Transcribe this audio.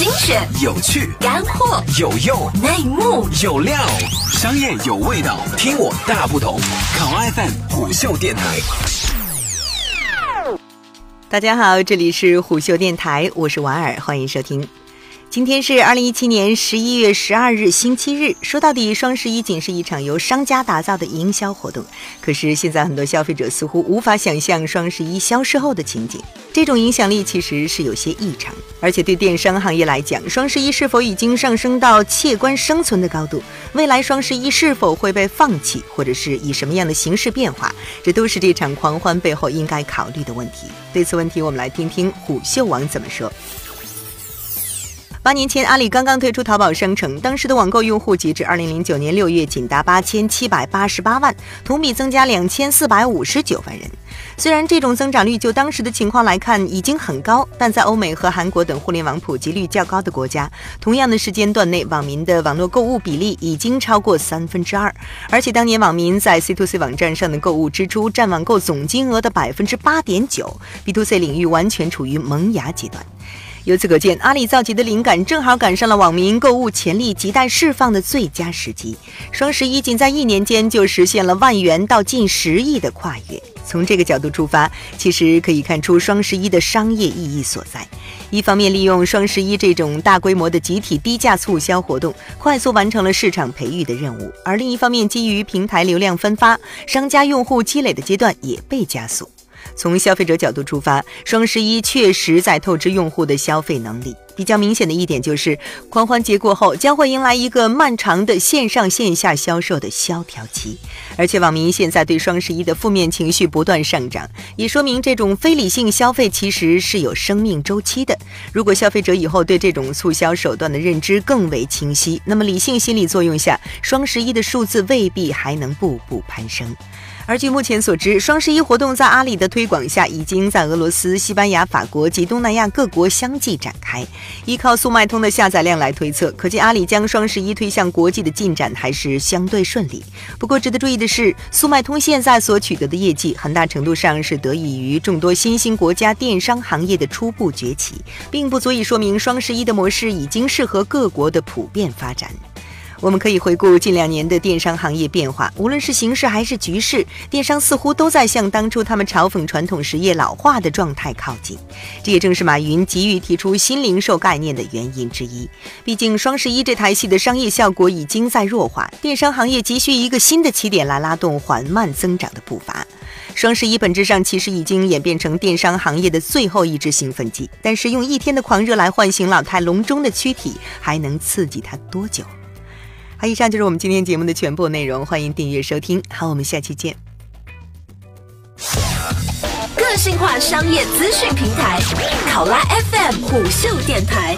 精选、有趣、干货、有用、内幕、有料，商业有味道，听我大不同。考 FM 虎嗅电台。大家好，这里是虎嗅电台，我是婉儿，欢迎收听。今天是二零一七年十一月十二日，星期日。说到底，双十一仅是一场由商家打造的营销活动。可是现在很多消费者似乎无法想象双十一消失后的情景，这种影响力其实是有些异常。而且对电商行业来讲，双十一是否已经上升到切关生存的高度？未来双十一是否会被放弃，或者是以什么样的形式变化？这都是这场狂欢背后应该考虑的问题。对此问题，我们来听听虎嗅网怎么说。八年前，阿里刚刚推出淘宝商城，当时的网购用户截至二零零九年六月仅达八千七百八十八万，同比增加两千四百五十九万人。虽然这种增长率就当时的情况来看已经很高，但在欧美和韩国等互联网普及率较高的国家，同样的时间段内，网民的网络购物比例已经超过三分之二，而且当年网民在 C to C 网站上的购物支出占网购总金额的百分之八点九，B to C 领域完全处于萌芽阶段。由此可见，阿里造极的灵感正好赶上了网民购物潜力亟待释放的最佳时机。双十一仅在一年间就实现了万元到近十亿的跨越。从这个角度出发，其实可以看出双十一的商业意义所在。一方面，利用双十一这种大规模的集体低价促销活动，快速完成了市场培育的任务；而另一方面，基于平台流量分发，商家用户积累的阶段也被加速。从消费者角度出发，双十一确实在透支用户的消费能力。比较明显的一点就是，狂欢节过后将会迎来一个漫长的线上线下销售的萧条期。而且，网民现在对双十一的负面情绪不断上涨，也说明这种非理性消费其实是有生命周期的。如果消费者以后对这种促销手段的认知更为清晰，那么理性心理作用下，双十一的数字未必还能步步攀升。而据目前所知，双十一活动在阿里的推广下，已经在俄罗斯、西班牙、法国及东南亚各国相继展开。依靠速卖通的下载量来推测，可见阿里将双十一推向国际的进展还是相对顺利。不过，值得注意的是，速卖通现在所取得的业绩，很大程度上是得益于众多新兴国家电商行业的初步崛起，并不足以说明双十一的模式已经适合各国的普遍发展。我们可以回顾近两年的电商行业变化，无论是形势还是局势，电商似乎都在向当初他们嘲讽传统实业老化的状态靠近。这也正是马云急于提出新零售概念的原因之一。毕竟双十一这台戏的商业效果已经在弱化，电商行业急需一个新的起点来拉动缓慢增长的步伐。双十一本质上其实已经演变成电商行业的最后一支兴奋剂，但是用一天的狂热来唤醒老态龙钟的躯体，还能刺激它多久？好，以上就是我们今天节目的全部内容，欢迎订阅收听。好，我们下期见。个性化商业资讯平台，考拉 FM 虎嗅电台。